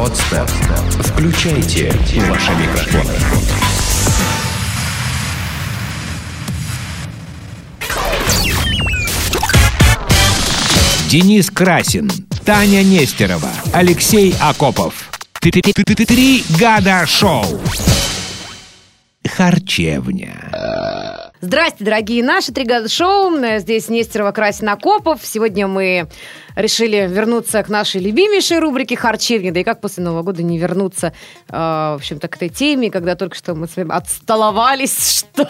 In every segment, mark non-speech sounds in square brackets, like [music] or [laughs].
Подстер. Включайте ваши микрофоны. Денис Красин, Таня Нестерова, Алексей Акопов. Три года шоу. Харчевня. Здрасте, дорогие наши три года шоу. Здесь Нестерова, Красин, Акопов. Сегодня мы решили вернуться к нашей любимейшей рубрике «Харчевня». Да и как после Нового года не вернуться, э, в общем-то, к этой теме, когда только что мы с вами отстоловались, [laughs] что...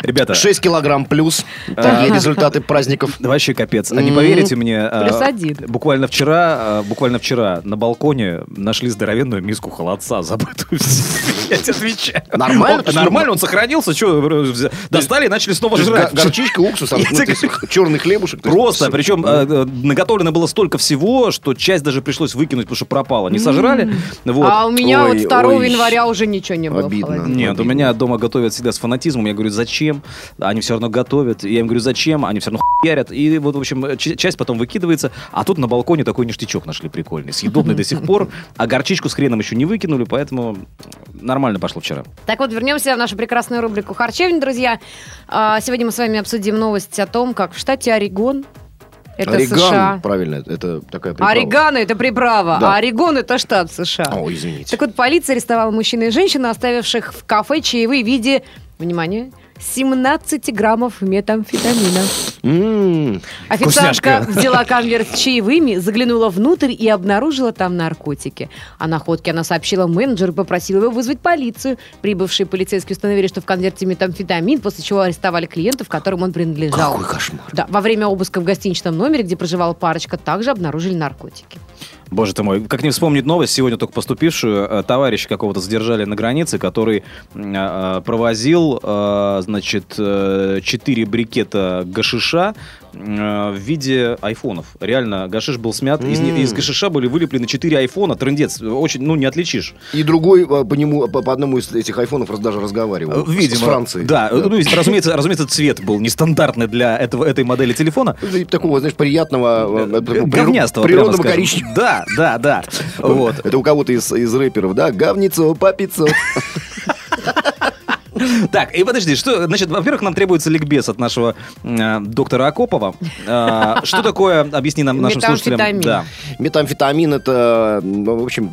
Ребята, 6 килограмм плюс. Такие результаты праздников. вообще капец. А не поверите мне, а, Плюс один. буквально вчера, а, буквально вчера на балконе нашли здоровенную миску холодца, [laughs] забытую. Я тебе отвечаю. Нормально? Он- Нормально, он сохранился. Что, достали и начали снова жрать. го- горчичка, уксус, а, ну, черный хлебушек. Просто, причем э, наготовлено было столько всего, что часть даже пришлось выкинуть, потому что пропало. Не сожрали. Вот. А у меня Ой, вот 2 ой. января уже ничего не было Обидно. Нет, у меня дома готовят всегда с фанатизмом. Я говорю, зачем? Они все равно готовят. Я им говорю, зачем? Они все равно хуярят. И вот, в общем, часть потом выкидывается. А тут на балконе такой ништячок нашли прикольный. Съедобный до сих пор. А горчичку с хреном еще не выкинули, поэтому нормально пошло вчера. Так вот, вернемся в нашу прекрасную рубрику «Харчевня», друзья. А, Сегодня мы с вами обсудим новость о том, как в штате Орегон, это Ореган, США... правильно, это такая приправа. Орегано – это приправа, Да. а Орегон – это штат США. О, извините. Так вот, полиция арестовала мужчину и женщину, оставивших в кафе чаевые в виде, внимание, 17 граммов метамфетамина. М, Официантка Вкусняшка. взяла [laughs] конверт с чаевыми, заглянула внутрь и обнаружила там наркотики. О находке она сообщила менеджеру и попросила его вызвать полицию. Прибывшие полицейские установили, что в конверте метамфетамин, после чего арестовали клиентов, которым он принадлежал. Какой кошмар. Да, во время обыска в гостиничном номере, где проживала парочка, также обнаружили наркотики. Боже ты мой, как не вспомнить новость, сегодня только поступившую, э, товарища какого-то задержали на границе, который э, э, провозил, э, значит, э, 4 брикета гашиша э, в виде айфонов. Реально, гашиш был смят, из, не- М. из гашиша были вылеплены 4 айфона, трындец, очень, ну, не отличишь. И другой э, по нему, по, по одному из этих айфонов даже разговаривал. Э, Видимо. С Францией. Да, ну, и, разумеется, разумеется, цвет был нестандартный для этого, этой модели телефона. И Такого, знаешь, приятного, э, Говнястого, природного коричневого. Да, да, да. [laughs] Вот. Это у кого-то из, из рэперов, да? Говницо, папицо. [laughs] [laughs] Так, и подожди, что, значит, во-первых, нам требуется ликбез от нашего э, доктора Акопова. Э, что такое, объясни нам, нашим слушателям. Да. Метамфетамин это, ну, в общем,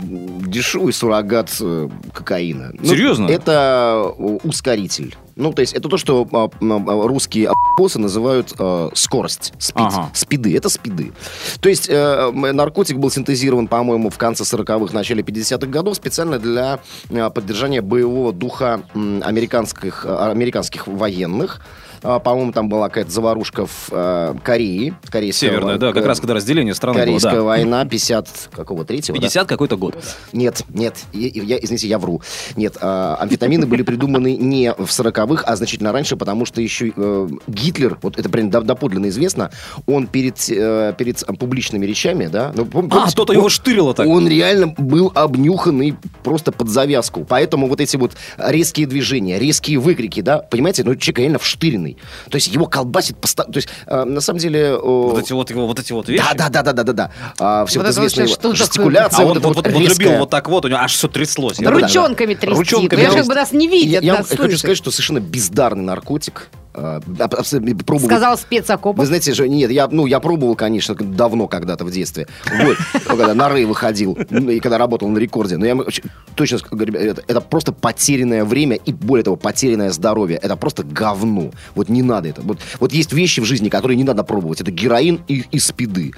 дешевый суррогат э, кокаина. Ну, Серьезно? Это э, ускоритель. Ну, то есть это то, что а, а, русские боссы называют э, скорость, спид, Ага. спиды. Это спиды. То есть э, наркотик был синтезирован, по-моему, в конце 40-х, начале 50-х годов специально для э, поддержания боевого духа американских, э, американских военных. А, По-моему, там была какая-то заварушка в э, Корее. Корейская Северная, во- да, как раз когда разделение страны было, Корейская да. война 50 какого третьего? да? 50 какой-то год. Нет, нет, я, извините, я вру. Нет, а, амфетамины были придуманы не в 40-х, а значительно раньше, потому что еще э, Гитлер, вот это прям доп- доподлинно известно, он перед, э, перед публичными речами, да, ну, А, кто-то его штырило так. Он реально был обнюханный просто под завязку. Поэтому вот эти вот резкие движения, резкие выкрики, да, понимаете, ну, человек реально вштыренный. То есть его колбасит постоянно. То есть, э, на самом деле... э, Вот эти вот, его- вот эти вот вещи. да, да, да, да, да, да, да. А, все Вот вот, известные что такое? жестикуляция, А он вот вот, вот, вот- вот любил вот так вот, у него аж все тряслось. Я Да, да, так- да. Ручонками трясти. Ручонками Ну, я же трясти. как бы нас не видят, Я, я хочу сказать, что совершенно бездарный наркотик. А, пробовал. Сказал спецокоп. Вы знаете же, нет, я, ну, я пробовал, конечно, давно когда-то в детстве. Вот, когда на Рэй выходил, ну, и когда работал на рекорде. Но я точно говорю, это, это просто потерянное время и, более того, потерянное здоровье. Это просто говно. Вот не надо это. Вот, вот есть вещи в жизни, которые не надо пробовать. Это героин и, и спиды.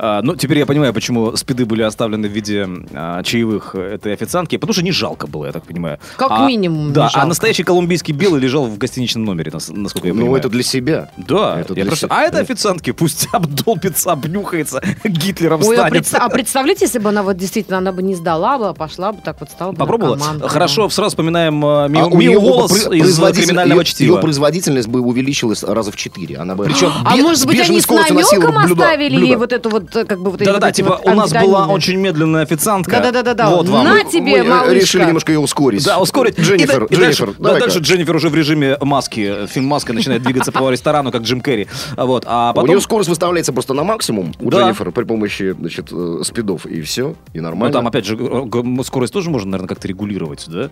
А, ну, теперь я понимаю, почему спиды были оставлены в виде а, чаевых этой официантки. Потому что не жалко было, я так понимаю. Как А, минимум не Да, жалко. а настоящий колумбийский белый лежал в гостиничном номере, нас- насколько я понимаю. Ну, это для себя. Да, Это для просто- себя. а это официантки пусть [laughs] обдолбится, обнюхается, [laughs] Гитлером Ой, а, станет. представ- а представляете, если бы она вот действительно, она бы не сдала бы, а пошла бы так вот стала бы Попробовала? наркоманкой, Хорошо, сразу вспоминаем э, Мию, А у Мию при- из производитель- криминального чтива. её производительность бы увеличилась раза в четыре. Она бы Причем А бе- может быть, они с намеком оставили ей вот эту вот вот э, как бы вот Да-да-да, типа вот у нас была очень медленная официантка. Да-да-да-да-да. Вот вам. На тебе, Мы э, малышка. решили немножко ее ускорить. Да, ускорить. Дженнифер, и, да- и дальше, Дженнифер, да, дальше Дженнифер уже в режиме маски. Фильм «Маска» начинает двигаться по ресторану, как Джим Керри. Вот, а У потом... нее скорость выставляется просто на максимум у Да. Дженнифер при помощи, значит, э, спидов, и все, и Ну, нормально. там, опять же, скорость тоже можно, наверное, как-то регулировать, да?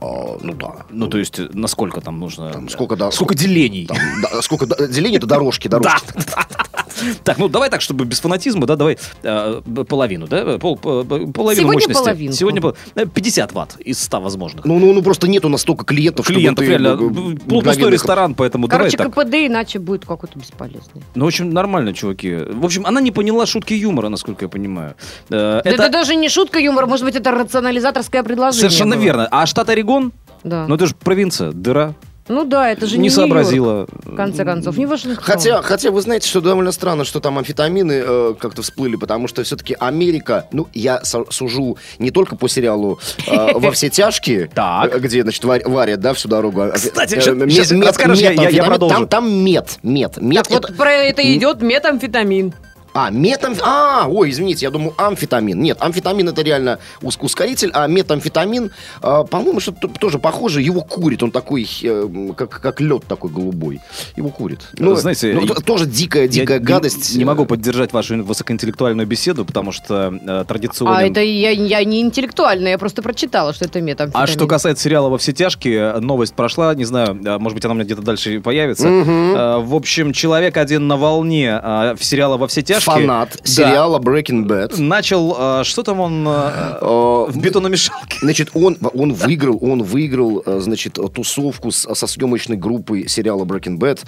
А, ну да. Ну, то есть, насколько там нужно... Там сколько, да, Сколько делений? Там, да, сколько да, делений, это дорожки, Да. [laughs] [laughs] Так, ну давай так, чтобы без фанатизма, да, давай э, половину, да, пол, по- по- половину Сегодня мощности. половинку. Сегодня пол- э, 50 ватт из 100 возможных. Ну, ну, ну, просто нету настолько клиентов, чтобы Клиентов ты, реально э, б- полупустой ресторан, поэтому Короче, давай так. КПД иначе будет какой-то бесполезный. Ну, в общем, нормально, чуваки. В общем, она не поняла шутки юмора, насколько я понимаю. Э, Да Это даже не шутка юмора, может быть, это рационализаторское предложение. совершенно было. верно. А штат Орегон? Да. Ну, это же провинция, дыра. Ну да, это же не не Нью-Йорк, сообразила. В конце концов, не Вашингтон. Хотя, хотя вы знаете, что довольно странно, что там амфетамины э, как-то всплыли, потому что все-таки Америка, ну, я сужу не только по сериалу э, [laughs] «Во все тяжкие», э, где, значит, варят, да, всю дорогу. Кстати, Э, расскажешь, я- продолжу. Там, мед, мед, мед. Так вот про это идет метамфетамин. А, метамф... А, ой, извините, я думаю, амфетамин. Нет, амфетамин это реально ус- ускоритель, а метамфетамин, э, по-моему, что-то тоже похоже, его курит, он такой, э, как, как лед такой голубой. Его курит. Ну, Знаете, ну, я- тоже дикая, дикая Я не- гадость. Не, могу поддержать вашу высокоинтеллектуальную беседу, потому что э, традиционным... А это я, я не интеллектуально, я просто прочитала, что это метамфетамин. А что касается сериала «Во все тяжкие», новость прошла, не знаю, э, может быть, она у меня где-то дальше появится. Э, В общем, человек один на волне э, в сериала «Во все тяжкие». Фанат сериала Breaking Bad. Начал, э, что там он, э, Э, в бетономешалке? Значит, он, он выиграл, он выиграл, значит, тусовку с- со съемочной группой сериала Breaking Bad,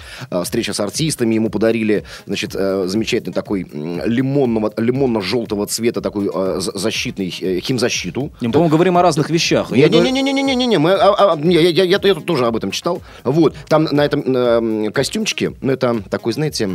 встреча с артистами, ему подарили, значит, замечательный такой лимонного, лимонно-желтого цвета такой защитный химзащиту. Мы, по-моему, говорим о разных вещах. Я говорю- Не-не-не-не-не-не, мы, а, а, я, я, я, я тут тоже об этом читал. Вот, там на этом э, костюмчике, ну, это такой, знаете,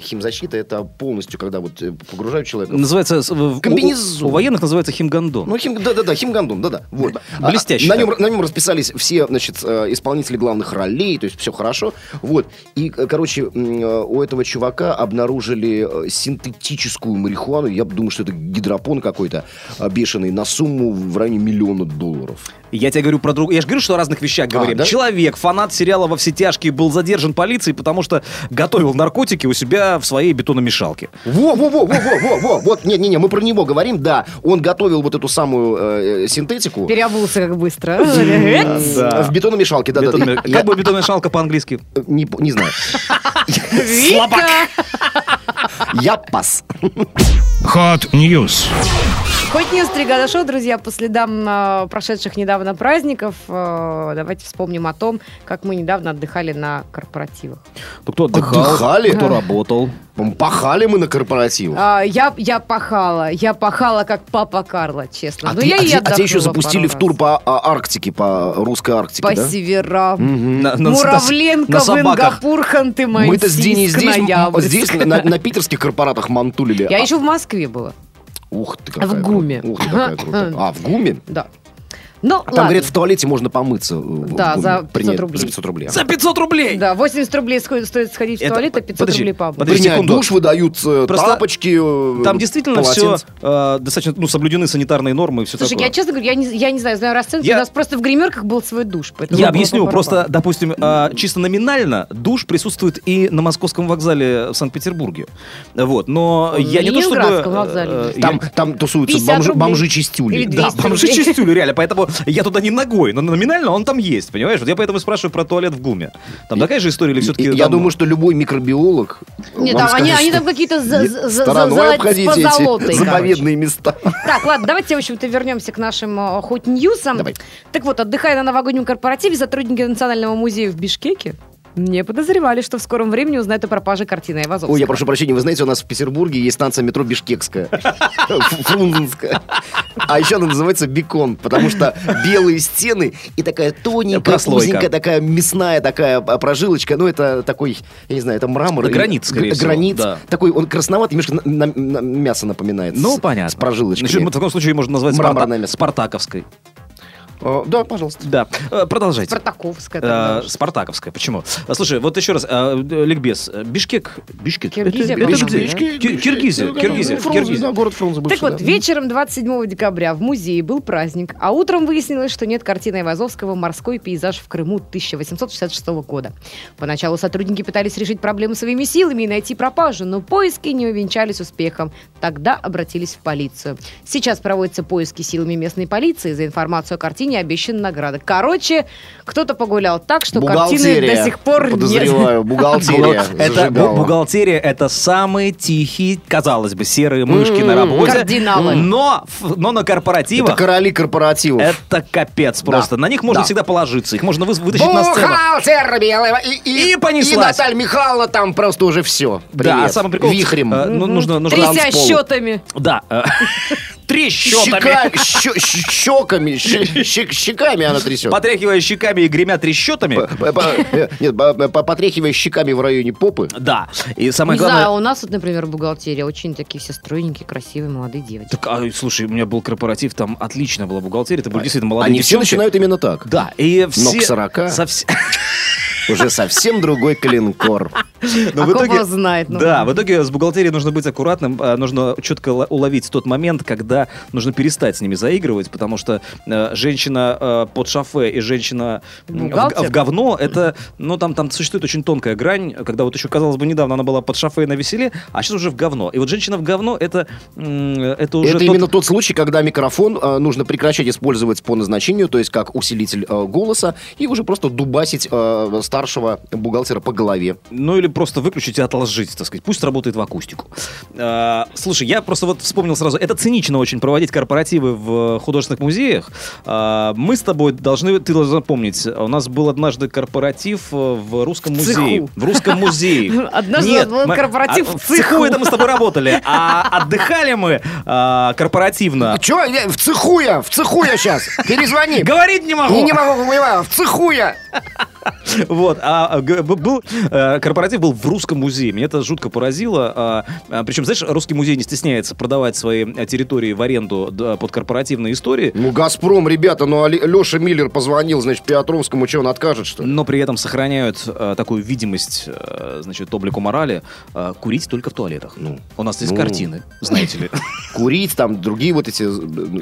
химзащита, это полностью, когда вот э, погружают человека. Называется, в- у- Комбинезон. У, военных называется химгандон. Ну, хим, да-да-да, химгандун, да-да. Вот. Блестяще А, на, нем, на нем расписались все, значит, э, исполнители главных ролей, то есть все хорошо. Вот. И, э, короче, у этого чувака обнаружили синтетическую марихуану. Я думаю, что это гидропон какой-то э, бешеный на сумму в районе миллиона долларов. Я тебе говорю про друг... Я же говорю, что о разных вещах говорим. да? Человек, фанат сериала «Во все тяжкие», был задержан полицией, потому что готовил наркотики у себя в своей бетономешалке. Во, во, во, во, во, во, во, вот, не, не, не, мы про него говорим, да, он готовил вот эту самую э, э, синтетику Переобулся как быстро. Да. в бетономешалке, да, да, Бетономе- Я- Как бы бетономешалка по-английски? не, знаю. Вика! Я пас. Hot News. Хоть не стригада шоу, друзья, по следам э, прошедших недавно праздников, э, давайте вспомним о том, как мы недавно отдыхали на корпоративах. Ну, кто отдыхал, Отдыхали? кто работал. Пахали мы на корпоративах. А, я, я пахала, я пахала как папа Карла, честно. А, Ну, ты- я а и те- а те еще запустили в тур по а, Арктике, по русской Арктике, По да? северам. На, на- Муравленко, на собаках. Венгапур, ханты Мы-то здесь, не здесь, здесь на, на питерских корпоратах мантулили. Я А- еще в Москве была. Ух ты, какая в ГУМе. Ух ты, какая крутая. А, в ГУМе? Да. Ну, А ладно. там, говорят, в туалете можно помыться. э, в Да, ГУМе. за 500 Принять рублей. За 500 рублей. За 500 рублей! Да, 80 рублей сходит- стоит сходить в Это- туалет, а 500 подожди, рублей помыть. подожди. Принять секунду. душ выдают э, Просто тапочки, э, Там действительно все полотенца. достаточно ну, соблюдены санитарные нормы и все Слушай, такое. я честно говорю, я не, я не знаю, знаю расценки, Я- у нас просто в гримерках был свой душ. поэтому Я объясню, просто, допустим, а, чисто номинально душ присутствует и на московском вокзале в Санкт-Петербурге. Вот, но В я не то чтобы... Вокзале э, Там, там тусуются 50 бомжи, рублей. бомжи-чистюли. Да, 200 бомжи рублей. чистюли, реально, поэтому я туда не ногой, но номинально он там есть, понимаешь? Вот я поэтому и спрашиваю про туалет в ГУМе. Там такая же история или все-таки... Я думаю, что любой микробиолог Нет, там, они, скажет, они что там какие-то за, за, за, короче. заповедные места. Так, ладно, давайте, в общем-то, вернемся к нашим э, хоть ньюсам. Давай. Так вот, отдыхая на новогоднем корпоративе, сотрудники Национального музея в Бишкеке не подозревали, что в скором времени узнают о пропаже картины Айвазовского. Ой, я прошу прощения, вы знаете, у нас в Петербурге есть станция метро Бишкекская, [laughs] Фрунзенская. А еще она называется Бекон, потому что белые стены и такая тоненькая, узенькая, такая мясная такая а, прожилочка. Ну, это такой, я не знаю, это мрамор. Гранит, скорее всего, Гранит. Такой, он красноватый, немножко мясо напоминает. Ну, понятно. С прожилочками. Значит, в таком случае можно назвать. Спартаковской. Э, Да, пожалуйста. Да, Э, продолжайте. Спартаковская. Тогда. Спартаковская. Почему? А, Слушай, вот еще раз, ликбез. Бишкек. Бишкек. Киргизия, Это- это где? Киргизия. Киргизия. Киргизия. да, город Фрунзе Так бывший, вот, да. вечером 27 декабря в музее был праздник, а утром выяснилось, что нет картины Айвазовского «Морской пейзаж в Крыму» 1866 года. Поначалу сотрудники пытались решить проблему своими силами и найти пропажу, но поиски не увенчались успехом. Тогда обратились в полицию. Сейчас проводятся поиски силами местной полиции. За информацию о картине обещана награда. Короче, кто-то погулял так, что картины Бухгалтерия, до сих пор нет. Подозреваю, бухгалтерия. Это бухгалтерия, это самые тихие, казалось бы, серые мышки на работе. Кардиналы. Но, но на Это корпоративах короли корпоративов. это капец просто. На них можно Да. всегда положиться. Их можно вы- вытащить на сцену. Бухгалтер белого. И, И понеслась. И Наталья Михайловна там просто уже все. Да, а самый прикол... Вихрем. э, ну, нужно, нужно Тряся счетами. Да. [laughs] э, Трещотами. Щека- щ- щеками, щ- щеками она трясет. Потряхивая щеками и гремя трещотами. Э, Нет, по- по- потряхивая щеками в районе попы. Да. И самое Не главное... знаю, у нас вот, например, бухгалтерия очень такие все стройненькие, красивые, молодые девочки. Так, а, слушай, у меня был корпоратив, там отличная была бухгалтерия, это были действительно молодые Они все начинают именно так. Да, и все... к 40. совс- [laughs] Уже совсем другой клинкор. Но А в итоге, знает, ну. да, в итоге с бухгалтерией нужно быть аккуратным, а, нужно четко уловить тот момент, когда нужно перестать с ними заигрывать, потому что э, женщина э, под шофе и женщина в, в говно, это, ну, там, там существует очень тонкая грань, когда вот еще, казалось бы, недавно она была под шофе на веселе, а сейчас уже в говно. И вот женщина в говно, это, это уже Это тот- именно тот случай, когда микрофон э, нужно прекращать использовать по назначению, то есть как усилитель э, голоса, и уже просто дубасить э, старшего бухгалтера по голове. Ну или просто выключить и отложить, так сказать. Пусть работает в акустику. А, слушай, я просто вот вспомнил сразу. Это цинично очень проводить корпоративы в художественных музеях. А, мы с тобой должны, ты должна помнить, у нас был однажды корпоратив э, в русском В музее. В русском музее. [laughs] Однажды нас был мы- корпоратив а, в в цеху. цеху. это мы с тобой работали. А [laughs] отдыхали мы а, корпоративно. Че, в цеху я, в цеху я сейчас, перезвони. Говорить не могу. Не, не могу, понимаю, в цеху я. [laughs] Вот, а б- был э, корпоратив был в русском музее. Меня это жутко поразило. А, а, причем, знаешь, русский музей не стесняется продавать свои э, территории в аренду под корпоративные истории. Ну, Газпром, ребята, ну, Леша Миллер позвонил, значит, Петровскому, что, он откажет, что ли? Но при этом сохраняют э, такую видимость, значит, облику морали, курить только в туалетах. Ну, У нас есть ну. картины, знаете ли. [laughs] Курить, там, другие вот эти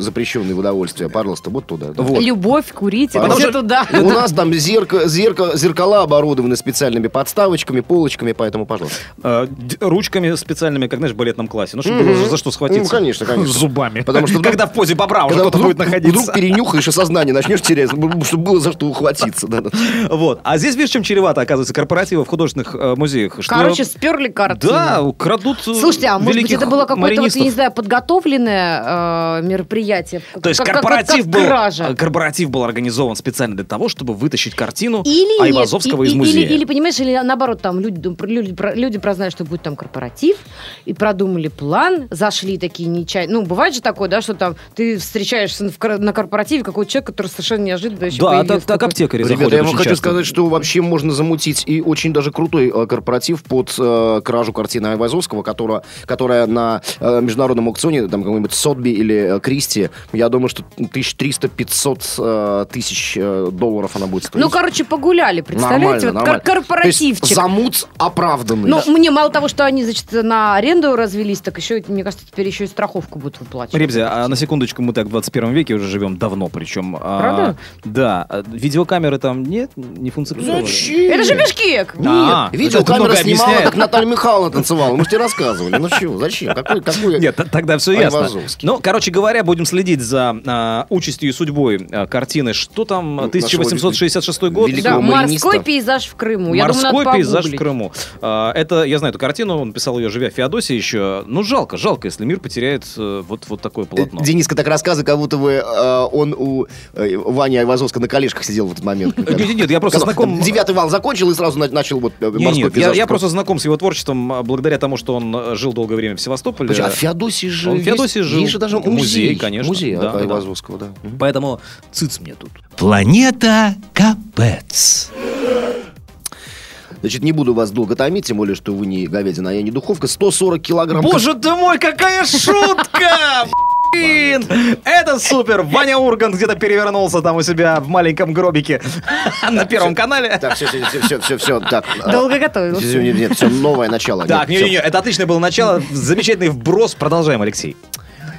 запрещенные удовольствия, пожалуйста, вот туда. да. Вот. Любовь, курить, это все туда. У нас там зерка- зерка- зеркала оборудованы специальными подставочками, полочками, поэтому, пожалуйста. Э, Ручками специальными, как, знаешь, в балетном классе. Ну, чтобы за что схватиться. Ну, конечно, конечно. [laughs] Зубами. Потому что вдруг- Когда в позе бобра уже Когда кто-то будет находиться. вдруг перенюхаешь и сознание начнешь терять, чтобы было за что ухватиться. да, да. Вот. А здесь, видишь, чем чревато, оказывается, корпоративы в художественных э, музеях. Что- Короче, сперли картину. Да, крадут э, Слушайте, а может быть это было какое-то, вот, я маринистов. не знаю, подготовленное э, мероприятие? То есть Как- как- корпоратив, как был, корпоратив был организован специально для того, чтобы вытащить картину Или нет, Айвазовского и- из музея. Или, или, понимаешь, или наоборот, там люди, люди, про- люди прознали, что будет там корпоратив, и продумали план, зашли такие нечаянно. Ну, бывает же такое, да, что там ты встречаешься на корпоративе какой-то человек, который совершенно неожиданно еще Да, появился. так, так аптекари Ребята, заходят я вам хочу часто. сказать, что вообще можно замутить и очень даже крутой э, корпоратив под э, кражу картины Айвазовского, которая, которая на э, международном аукционе, там какой-нибудь Сотби или э, Кристи, я думаю, что 1300-500 э, тысяч э, долларов она будет стоить. Ну, короче, погуляли, представляете? Нормально, вот нормально. кор- корпоративчик. То есть замут оправданный. Ну, мне мало того, что они, значит, на аренду развелись, так еще, мне кажется, теперь еще и страховку будут выплачивать. Ребзя, а на секундочку, мы так в 21 веке уже живем давно, причем. а, Правда? да. А Видеокамеры там нет, не функционируют. Зачем? Это же Бишкек! Нет, А, видеокамера снимала, объясняет. как Наталья Михайловна танцевала. Мы же тебе рассказывали. Ну чего, зачем? Какой, какой... Нет, тогда все ясно. Ну, короче говоря, будем следить за а, участью и судьбой а, картины. Что там, Ну, 1866 год? великого Да, мариниста. морской пейзаж в Крыму. Я думаю, Морской пейзаж в. Крыму. А, Это, я знаю эту картину, он писал ее, живя в Феодосии еще. Ну, жалко, жалко, если мир потеряет э, вот, вот такое полотно. Дениска так рассказывает, как будто бы э, он у э, Вани Айвазовска на колешках сидел в этот момент. Нет, нет, я просто знаком... Девятый вал закончил и сразу на- начал вот э, морской пейзаж. я просто знаком с его творчеством а, благодаря тому, что он э, жил долгое время в Севастополе. А в Феодосии же Он в Феодосии жил. Есть же даже Музей, конечно. Музей. Айвазовского, да. Поэтому циц мне тут. Планета Капец. Значит, не буду вас долго томить, тем более, что вы не говядина, а я не духовка. 140 килограмм... Боже ты мой, какая шутка! [laughs] Блин, это супер! Ваня Ургант где-то перевернулся там у себя в маленьком гробике [laughs] на Первом канале. Так, все, все, все, все, все, все, так. Долго готовился. Нет, нет, все, новое начало. Так, не-не-не, это отличное было начало. Замечательный вброс. Продолжаем, Алексей.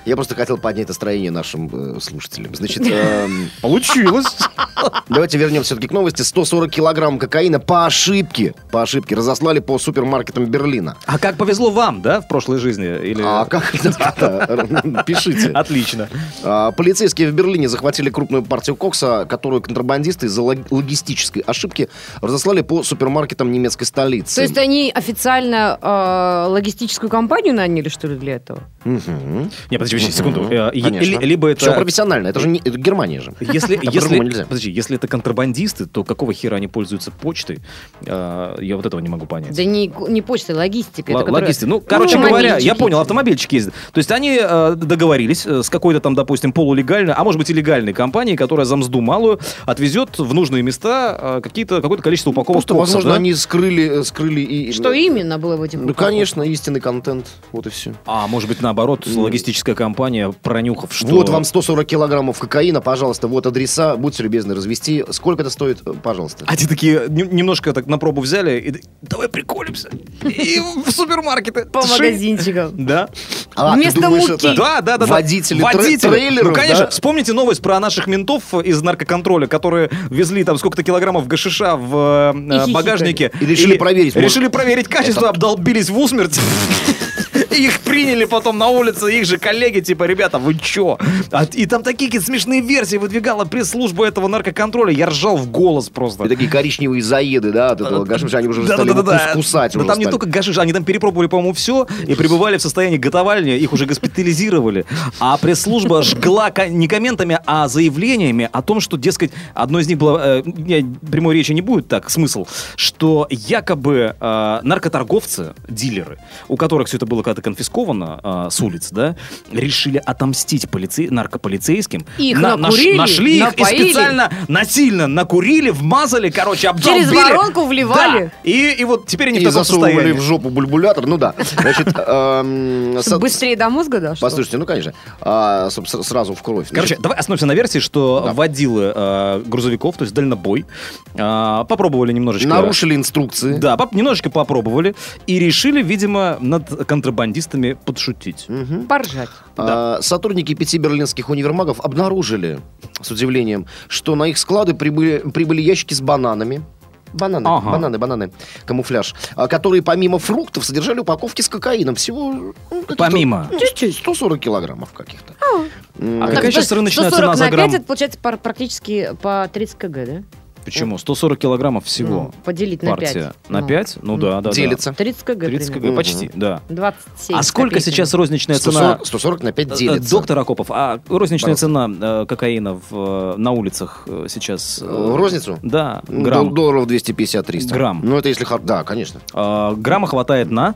Я просто хотел поднять настроение нашим э, слушателям. Значит, [laughs] эм, получилось. Давайте вернемся все-таки к новости. 140 килограмм кокаина по ошибке, по ошибке разослали по супермаркетам Берлина. А как повезло вам, да, в прошлой жизни? Или... А как [laughs] это? Пишите. Отлично. А, Полицейские в Берлине захватили крупную партию кокса, которую контрабандисты из-за лог- логистической ошибки разослали по супермаркетам немецкой столицы. То есть они официально э, логистическую компанию наняли, что ли, для этого? Не, подожди, подожди, секунду. Э, Конечно. ли- Либо это... Все профессионально. Это же не- это Германия же. Если, если, нельзя. подожди, если это контрабандисты, то какого хера они пользуются почтой? Э, Я вот этого не могу понять. Да не, не почта, логистика. Л- это которая- логисты. Ну, короче Ну, говоря, я понял, автомобильчики ездят. То есть они э, договорились э, с какой-то там, допустим, полулегальной, а может быть и легальной компанией, которая за мзду малую отвезет в нужные места э, какие-то, какое-то количество упаковок Просто, кокса, возможно, да? они скрыли, скрыли и... Что именно было в этих Ну, упаковках? конечно, истинный контент. Вот и все. А может быть, наоборот, логистическая компания, пронюхав, что... Вот вам 140 килограммов кокаина, пожалуйста, вот адреса, будьте любезны развести. Сколько это стоит, Э, пожалуйста? А те такие нем- немножко так на пробу взяли и давай приколимся. И в супермаркеты. По магазинчикам. Да. А, Вместо думаешь, муки. это Да, да, да. да. Водители, тре- трейлеров, Ну, конечно. да? Вспомните новость про наших ментов из наркоконтроля, которые везли там сколько-то килограммов гашиша в э, багажнике. И решили проверить, может- Решили проверить качество, обдолбились в усмерть. Их приняли потом на улице, их же коллеги, типа, ребята, вы чё? А- И там такие смешные версии выдвигала пресс-служба этого наркоконтроля. Я ржал в голос просто. И такие коричневые заеды, да, от этого гашиша, они уже стали кусать. Да там не только гашиш, они там перепробовали, по-моему, все и пребывали в состоянии готовальни, их уже госпитализировали. А пресс-служба жгла не комментами, а заявлениями о том, что, дескать, одно из них было, э, прямой речи не будет так, смысл, что якобы э, наркоторговцы, дилеры, у которых все это было когда-то конфисковано э, с улиц, да, решили отомстить полице- наркополицейским. Их На- наш- накурили, нашли их и специально насильно накурили, вмазали, короче, обдолбили. Через воронку вливали. Да. И, и вот теперь они И в таком засовывали состоянии. в жопу бульбулятор, ну да. Значит, [laughs] эм, быстрее до мозга дошло. Послушайте, ну конечно, а, сразу в кровь. Короче, давай остановимся на версии, что Да. водилы э, грузовиков, то есть дальнобой, э, попробовали немножечко... нарушили инструкции. Да, поп- немножечко попробовали и решили, видимо, над контрабандистами подшутить. Мгм. Поржать. А, Сотрудники пяти берлинских универмагов обнаружили, с удивлением, что на их склады прибыли, прибыли ящики с бананами. Бананы, Ага. бананы, бананы, камуфляж, а, которые помимо фруктов содержали упаковки с кокаином. Всего ну, Помимо. ну, 140 килограммов каких-то. А Так, какая сейчас рыночная 140 цена за на грамм? 5, это получается практически по 30 кг, да? Почему? 140 килограммов всего. Ну, поделить на партия. 5. На 5? Ну да, да. Делится. 30 кг 30 примерно. кг, почти, да. 27 А сколько копейками. сейчас розничная цена? 140, 140 на 5 Э, делится. Доктор Акопов, а розничная Пожалуйста. цена э, кокаина в, э, на улицах э, сейчас? э, Э, розницу? Да, Ну, грамм. дол- Долларов 250-300. Грамм. Ну, это если... Да, конечно. А, грамма хватает на?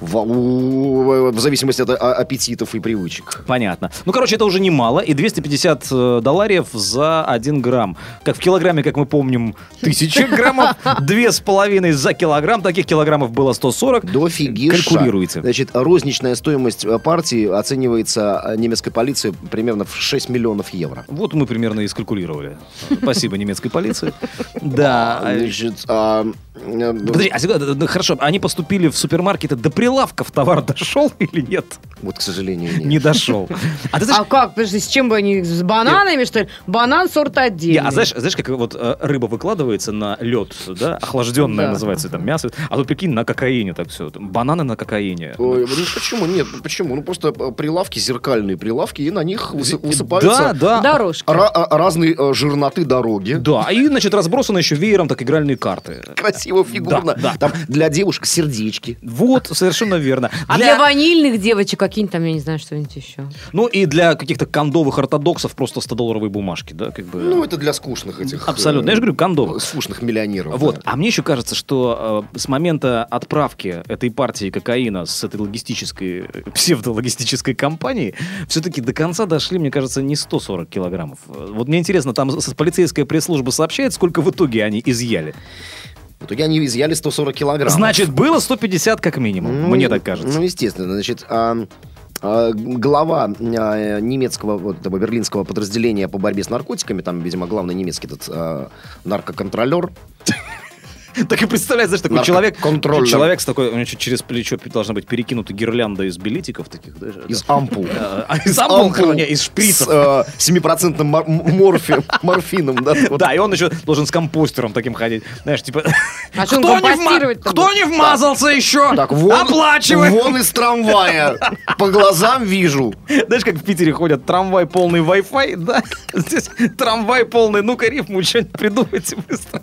В, у- в зависимости от а- аппетитов и привычек. Понятно. Ну, короче, это уже немало. И 250 э, долларов за 1 грамм. Как в килограмме, как мы помним, [laughs] 1000 граммов. Две с половиной за килограмм. Таких килограммов было 140. Дофигиша. Калькулируйте. Значит, розничная стоимость э, партии оценивается э, немецкой полицией примерно в 6 миллионов евро. Вот мы примерно и скалькулировали. Спасибо немецкой полиции. Да. Значит, а, Подожди, а хорошо, они поступили в супермаркеты, до прилавков товар дошел или нет? вот, к сожалению, нет. Не дошел. [laughs] А ты знаешь, А как? Подожди, с чем бы они? С бананами, что ли? Банан сорт Не, отдельный. а знаешь, знаешь, как вот э, рыба выкладывается на лед, да, охлажденная Да. называется там мясо, а тут прикинь на кокаине так все, бананы на кокаине. Ой, ну почему? Нет, ну почему? Ну просто э, прилавки, зеркальные прилавки, и на них высы- высыпаются Да, да. Дорожки. ра- а- разные э, жирноты дороги. Да, и, значит, разбросаны еще веером так игральные карты. Красиво, фигурно. Да, да. Там для девушек сердечки. Вот, совершенно верно. А для ванильных девочек какие-нибудь там, я не знаю, что-нибудь еще. Ну и для каких-то кондовых ортодоксов просто 100-долларовые бумажки, да, как бы. Ну, это для скучных этих... Абсолютно. э, Я же говорю, кондовых. Скучных миллионеров. Вот. да. А мне еще кажется, что э, с момента отправки этой партии кокаина с этой логистической, э, псевдологистической компании, все-таки до конца дошли, мне кажется, не 140 килограммов. Вот мне интересно, там с- полицейская пресс-служба сообщает, сколько в итоге они изъяли? В итоге они изъяли 140 килограмм. Значит, было 150 как минимум, Ну, мне так кажется. Ну, естественно. Значит, а, А, Глава а, немецкого, вот этого берлинского подразделения по борьбе с наркотиками, там, видимо, главный немецкий этот а, наркоконтролер, [laughs] Так и представляешь, знаешь, такой человек, контроллер. человек с такой, у него через плечо должна быть перекинута гирлянда из билетиков таких, да? из ампул. [laughs] А, а, из ампул, Ампул не, из шприцев. С э, 7% мор- м- морфи- [laughs] морфином, да? Да, и он еще должен с компостером таким ходить. Знаешь, типа... А «Кто не вмазался еще? Так, вон, Оплачивай! вон из трамвая. По глазам вижу. Знаешь, как в Питере ходят трамвай полный Wi-Fi, да? Здесь трамвай полный, ну-ка рифму что-нибудь придумайте быстро.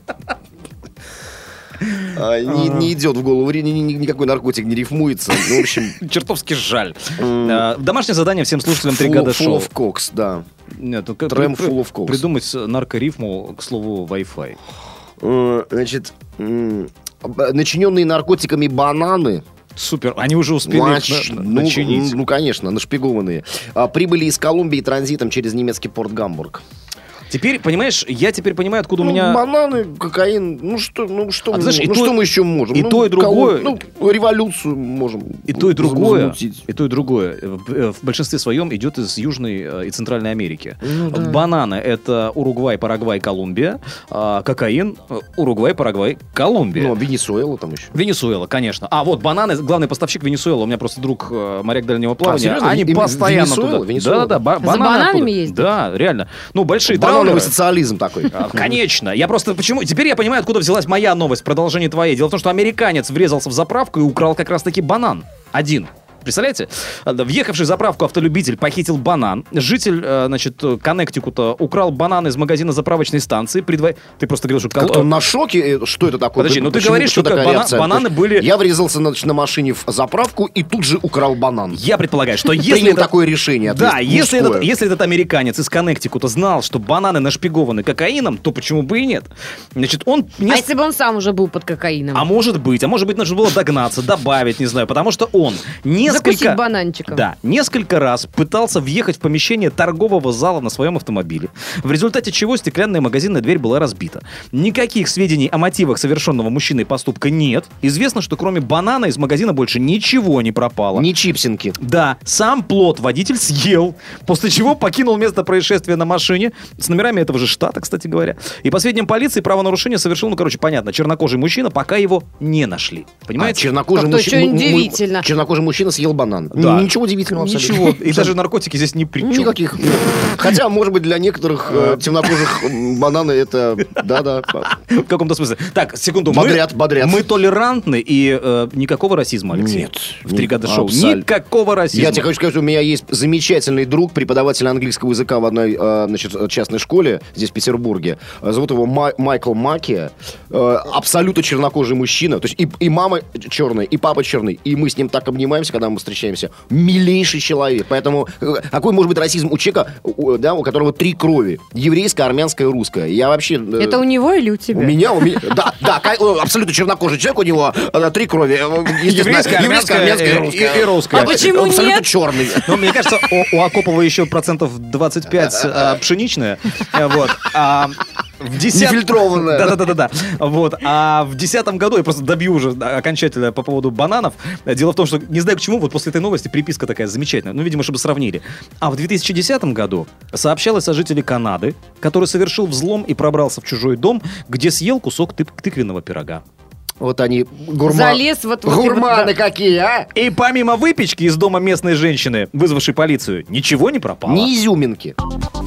А, Не, не идет в голову, ни- ни- ни- никакой наркотик не рифмуется. Ну, в общем, [laughs] Чертовски жаль. Домашнее задание всем слушателям «Бригады full, full шоу». of cox, да. Нет, ну, Трэм full of coke. Придумать наркорифму к слову Wi-Fi. Э, Значит, начиненные наркотиками бананы Супер, они уже успели Нач- на- ну, начинить. ну, конечно, нашпигованные. А, прибыли из Колумбии транзитом через немецкий порт Гамбург. Теперь, понимаешь, я теперь понимаю, откуда у Ну, меня... бананы, кокаин, ну что, ну что, А мы- знаешь, ну, то- что мы еще можем? и Ну, то, и другое. Колум- Ну, революцию можем. И то, и другое, возмутить. и то, и другое э, в э, в большинстве своем идет из Южной э, и Центральной Америки. Ну да. Бананы — это Уругвай, Парагвай, Колумбия. а кокаин — Уругвай, Парагвай, Колумбия. Ну, а Венесуэла там еще. Венесуэла, конечно. А вот бананы, главный поставщик Венесуэла. У меня просто друг моряк дальнего плавания. серьезно? Они Им- постоянно Венесуэла? туда. Венесуэла? Да, да, ба- За бананы бананами ездят? Да, реально. Ну, большие Банановый траулеры. социализм такой. А, Конечно. Я просто почему... Теперь я понимаю, откуда взялась моя новость, продолжение твоей. Дело в том, что американец врезался в заправку и украл как раз-таки банан. Один. Представляете? Да, Въехавший в заправку автолюбитель похитил банан. Житель, э, значит, э, Коннектикута украл банан из магазина заправочной станции. Предва- Ты просто говорил, что... кол- Как-то он на шоке, э, что это такое? Подожди, ну ты говоришь, что такая бана- реакция? бананы есть были- Я врезался значит, на машине в заправку и тут же украл банан. Я предполагаю, что если Принял это... такое решение. Да, ответственное, если мужское. этот, если этот американец из Коннектикута знал, что бананы нашпигованы кокаином, то почему бы и нет? Значит, он... не- А если бы он сам уже был под кокаином? А может быть, а может быть, нужно было догнаться, добавить, не знаю, потому что он несколько... Закусить бананчиком. Да, несколько раз пытался въехать в помещение торгового зала на своем автомобиле, в результате чего стеклянная магазинная дверь была разбита. Никаких сведений о мотивах совершенного мужчиной поступка нет. Известно, что кроме банана из магазина больше ничего не пропало. Не чипсинки. Да, сам плод водитель съел, после чего покинул место происшествия на машине с номерами этого же штата, кстати говоря. И по сведениям полиции, правонарушение совершил, ну, короче, понятно, чернокожий мужчина, пока его не нашли. А, Понимаете? чернокожий, Как-то мужчина, удивительно. чернокожий мужчина съел банан. Да. Ничего удивительного абсолютно. Ничего. И даже наркотики здесь ни при чем. Никаких. Хотя, может быть, для некоторых э, темнокожих бананы это... Да-да. В каком-то смысле. Так, секунду. мы- Бодрят, бодрят. Мы толерантны и э, никакого расизма, Алексей. Нет. В три года шоу. Абсолютно. Никакого расизма. Я тебе хочу сказать, у меня есть замечательный друг, преподаватель английского языка в одной э, значит, частной школе здесь, в Петербурге. Зовут его Май- Майкл Маки. Э, Абсолютно чернокожий мужчина. То есть и, и мама черная, и папа черный. И мы с ним так обнимаемся, когда мы встречаемся. Милейший человек. Поэтому какой может быть расизм у человека, у, да, у которого три крови? Еврейская, армянская, русская. Я вообще... э, Это у него или у у тебя? меня, у меня, [laughs] да, да, абсолютно чернокожий человек, у него э, три крови. э, Еврейская, армянская, русская. и- русская. А почему Абсолютно черный. [laughs] Ну, мне кажется, у, у Акопова еще процентов 25 [laughs] а, пшеничная. А, Вот. В 10... Нефильтрованная. Да-да-да-да. Вот. А в десятом году, я просто добью уже окончательно по поводу бананов. Дело в том, что не знаю к чему, вот после этой новости приписка такая замечательная. Ну, видимо, чтобы сравнили. А в 2010 году сообщалось о жителе Канады, который совершил взлом и пробрался в чужой дом, где съел кусок тык- тыквенного пирога. Вот они гурма... Залез вот вот, Гурманы да. какие, а? И помимо выпечки из дома местной женщины, вызвавшей полицию, ничего не пропало. Не изюминки.